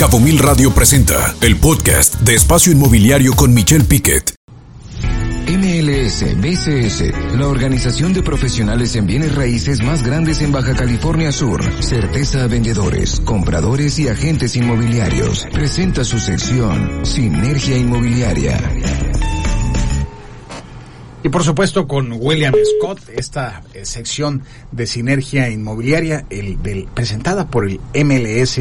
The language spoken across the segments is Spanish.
Cabo Mil Radio presenta el podcast de Espacio Inmobiliario con Michelle Piquet. MLS BCS, la organización de profesionales en bienes raíces más grandes en Baja California Sur. Certeza a vendedores, compradores y agentes inmobiliarios. Presenta su sección Sinergia Inmobiliaria. Y por supuesto con William Scott, esta eh, sección de sinergia inmobiliaria, el del, presentada por el MLS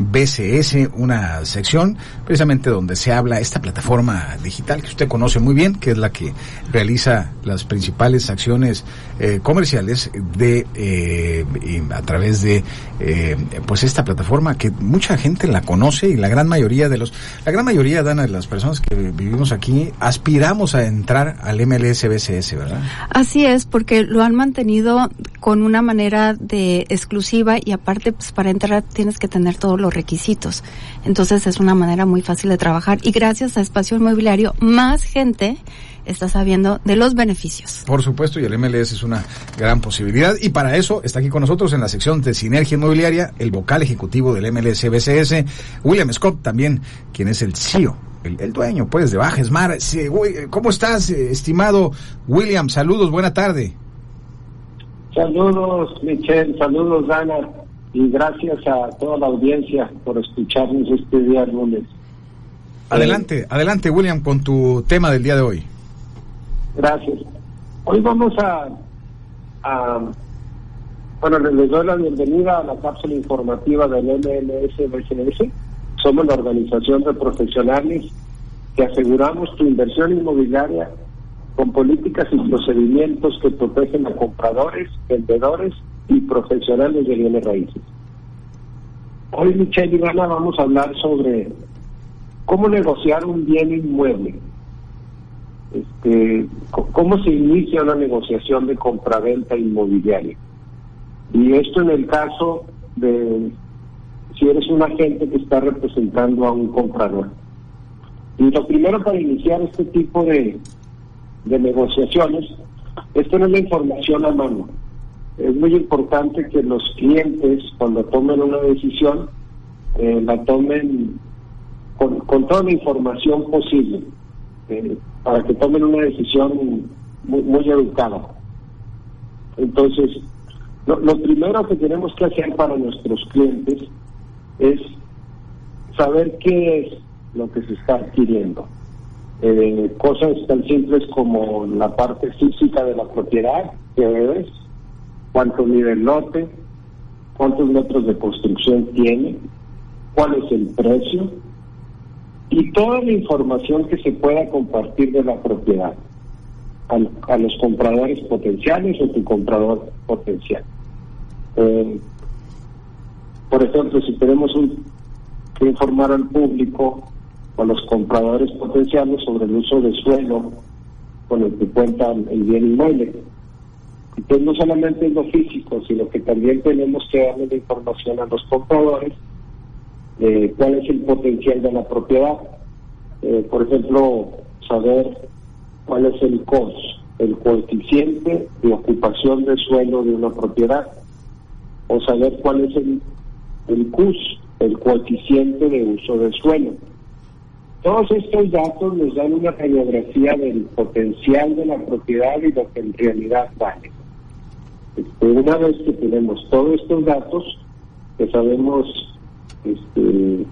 BCS, una sección precisamente donde se habla esta plataforma digital que usted conoce muy bien, que es la que realiza las principales acciones eh, comerciales de eh, a través de eh, pues esta plataforma que mucha gente la conoce y la gran mayoría de los la gran mayoría de las personas que vivimos aquí aspiramos a entrar al MLS BCS, ¿verdad? Así es, porque lo han mantenido con una manera de exclusiva y aparte pues, para entrar tienes que tener todos los requisitos. Entonces es una manera muy fácil de trabajar y gracias a Espacio Inmobiliario más gente está sabiendo de los beneficios. Por supuesto, y el MLS es una gran posibilidad. Y para eso está aquí con nosotros en la sección de Sinergia Inmobiliaria el vocal ejecutivo del MLS BCS, William Scott, también, quien es el CEO el, dueño, pues, de Bajes Mar. ¿Cómo estás, estimado William? Saludos, buena tarde. Saludos, Michelle, saludos, Dana y gracias a toda la audiencia por escucharnos este día lunes. Adelante, adelante William con tu tema del día de hoy. Gracias. Hoy vamos a, bueno, les doy la bienvenida a la cápsula informativa del MLS Somos la organización de profesionales que aseguramos tu inversión inmobiliaria con políticas y procedimientos que protegen a compradores, vendedores y profesionales de bienes raíces. Hoy, Michelle y vamos a hablar sobre cómo negociar un bien inmueble. Este, cómo se inicia una negociación de compraventa inmobiliaria. Y esto en el caso de si eres un agente que está representando a un comprador. Y lo primero para iniciar este tipo de, de negociaciones es tener la información a mano es muy importante que los clientes cuando tomen una decisión eh, la tomen con, toda la información posible eh, para que tomen una decisión muy, educada. Entonces, lo, primero que tenemos que hacer para nuestros clientes es saber qué es lo que se está adquiriendo. Eh, cosas tan simples como la parte física de la propiedad, que es cuánto mide el lote, cuántos metros de construcción tiene, cuál es el precio y toda la información que se pueda compartir de la propiedad a, los compradores potenciales o tu comprador potencial. Eh, por ejemplo, si tenemos que informar al público o a los compradores potenciales sobre el uso de suelo con el que cuenta el bien inmueble, entonces no solamente es lo físico, sino que también tenemos que darle la información a los compradores de cuál es el potencial de la propiedad. Eh, por ejemplo, saber cuál es el COS, el coeficiente de ocupación de suelo de una propiedad, o saber cuál es el, el CUS, el coeficiente de uso de suelo. Todos estos datos nos dan una radiografía del potencial de la propiedad y lo que en realidad vale. Este, una vez que tenemos todos estos datos, que sabemos este,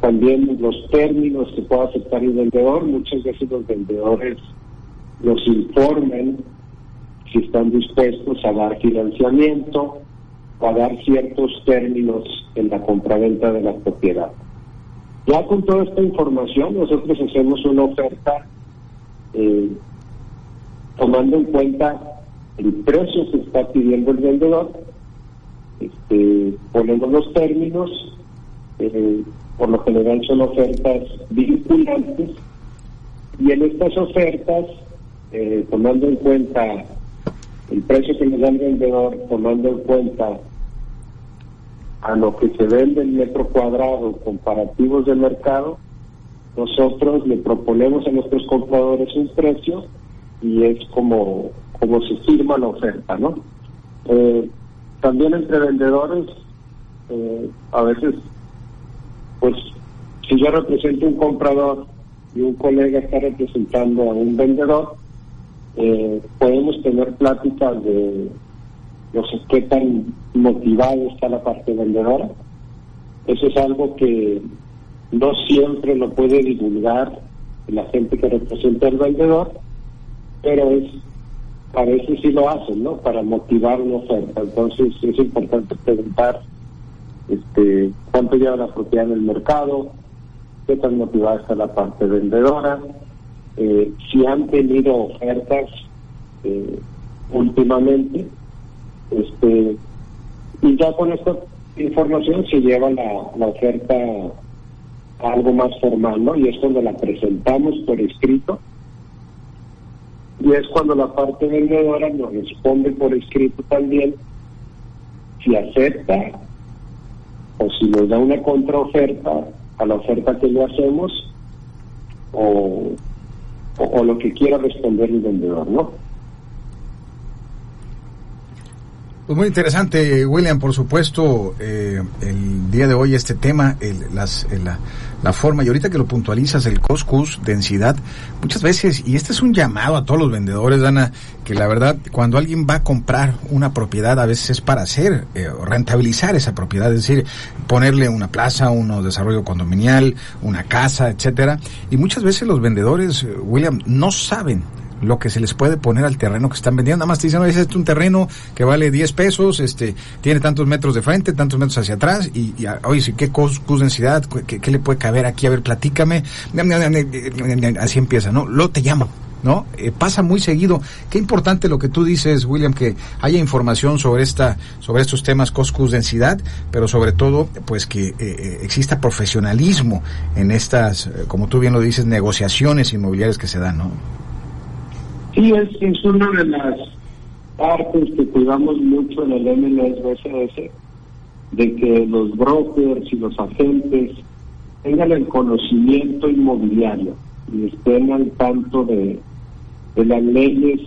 también los términos que pueda aceptar el vendedor, muchas veces los vendedores nos informan si están dispuestos a dar financiamiento o a dar ciertos términos en la compraventa de la propiedad. Ya con toda esta información nosotros hacemos una oferta eh, tomando en cuenta el precio que está pidiendo el vendedor, este, poniendo los términos, eh, por lo general son ofertas vinculantes, y en estas ofertas, eh, tomando en cuenta el precio que le da el vendedor, tomando en cuenta a lo que se vende el metro cuadrado comparativos de mercado, nosotros le proponemos a nuestros compradores un precio y es como como se firma la oferta, ¿no? Eh, también entre vendedores, eh, a veces Si yo represento un comprador y un colega está representando a un vendedor, eh, podemos tener pláticas de los qué tan motivado está la parte vendedora. Eso es algo que no siempre lo puede divulgar la gente que representa al vendedor, pero es a veces sí lo hacen, ¿no? Para motivar una oferta. Entonces es importante preguntar este, cuánto lleva la propiedad en el mercado, qué tan motivada está la parte vendedora, eh, si han tenido ofertas eh, últimamente, este, y ya con esta información se lleva la, la oferta a algo más formal, ¿no? Y es cuando la presentamos por escrito y es cuando la parte vendedora nos responde por escrito también si acepta o si nos da una contraoferta a la oferta que le hacemos o, o, lo que quiera responder el vendedor, ¿no? Pues muy interesante, William, por supuesto, eh, el día de hoy este tema, el, las, la, la, forma, y ahorita que lo puntualizas, el coscus, densidad, muchas veces, y este es un llamado a todos los vendedores, Dana, que la verdad, cuando alguien va a comprar una propiedad, a veces es para hacer, eh, rentabilizar esa propiedad, es decir, ponerle una plaza, un desarrollo condominial, una casa, etcétera, y muchas veces los vendedores, eh, William, no saben lo que se les puede poner al terreno que están vendiendo. Nada más te dicen, no, es este un terreno que vale 10 pesos, este, tiene tantos metros de frente, tantos metros hacia atrás, y, y oye, ¿qué cos, densidad? ¿Qué, ¿Qué, le puede caber aquí? A ver, platícame. Así empieza, ¿no? Lo te llamo. ¿no? Eh, pasa muy seguido. Qué importante lo que tú dices, William, que haya información sobre esta, sobre estos temas coscus densidad, pero sobre todo, pues que eh, eh exista profesionalismo en estas, como tú bien lo dices, negociaciones inmobiliarias que se dan, ¿no? Sí, es, es una de las partes que cuidamos mucho en el MLS de que los brokers y los agentes tengan el conocimiento inmobiliario y estén al tanto de, de las leyes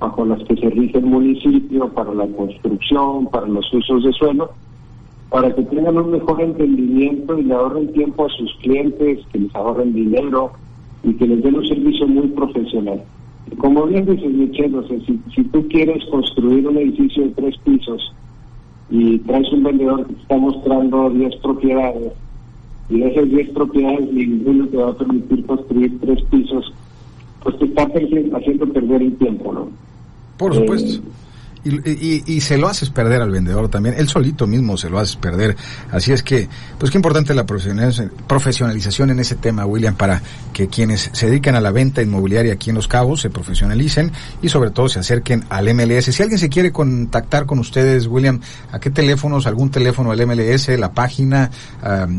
bajo las que se rige el municipio para la construcción, para los usos de suelo, para que tengan un mejor entendimiento y le ahorren tiempo a sus clientes, que les ahorren dinero y que les den un servicio muy profesional. Como bien dices, Michelle, o sea, si, si tú quieres construir un edificio de tres pisos y traes un vendedor que te está mostrando 10 propiedades, y de esas 10 propiedades ninguno te va a permitir construir tres pisos, pues te está haciendo perder el tiempo, ¿no? Por supuesto. Eh, y, y, se lo haces perder al vendedor también, él solito mismo se lo haces perder. Así es que, pues qué importante la profesionalización en ese tema, William, para que quienes se dedican a la venta inmobiliaria aquí en Los Cabos se profesionalicen y sobre todo se acerquen al MLS. Si alguien se quiere contactar con ustedes, William, ¿a qué teléfonos, algún teléfono del MLS, la página,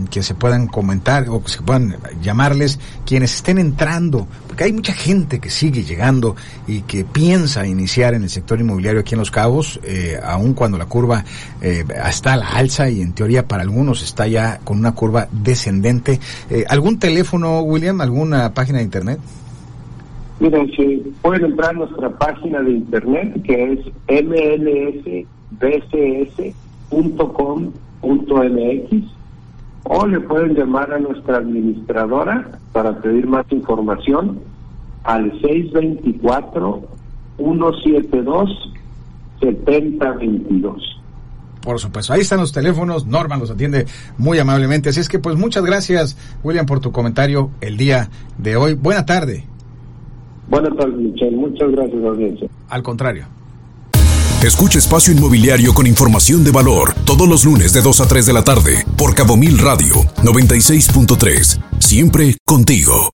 que se puedan comentar o que se puedan llamarles quienes estén entrando? Porque hay mucha gente que sigue llegando y que piensa iniciar en el sector inmobiliario aquí en Los Cabos, eh, aun cuando la curva eh, está a la alza y en teoría para algunos está ya con una curva descendente. Eh, ¿Algún teléfono, William? ¿Alguna página de internet? Miren, si pueden entrar a nuestra página de internet que es mlsbcs.com.mx o le pueden llamar a nuestra administradora para pedir más información al 624 172 7022. Por supuesto, ahí están los teléfonos, Norman los atiende muy amablemente, así es que pues muchas gracias William por tu comentario el día de hoy. Buena tarde. Buenas tardes, Michelle. Muchas gracias, audiencia. Al contrario. Escucha Espacio Inmobiliario con información de valor todos los lunes de 2 a 3 de la tarde por Cabo Mil Radio 96.3. Siempre contigo.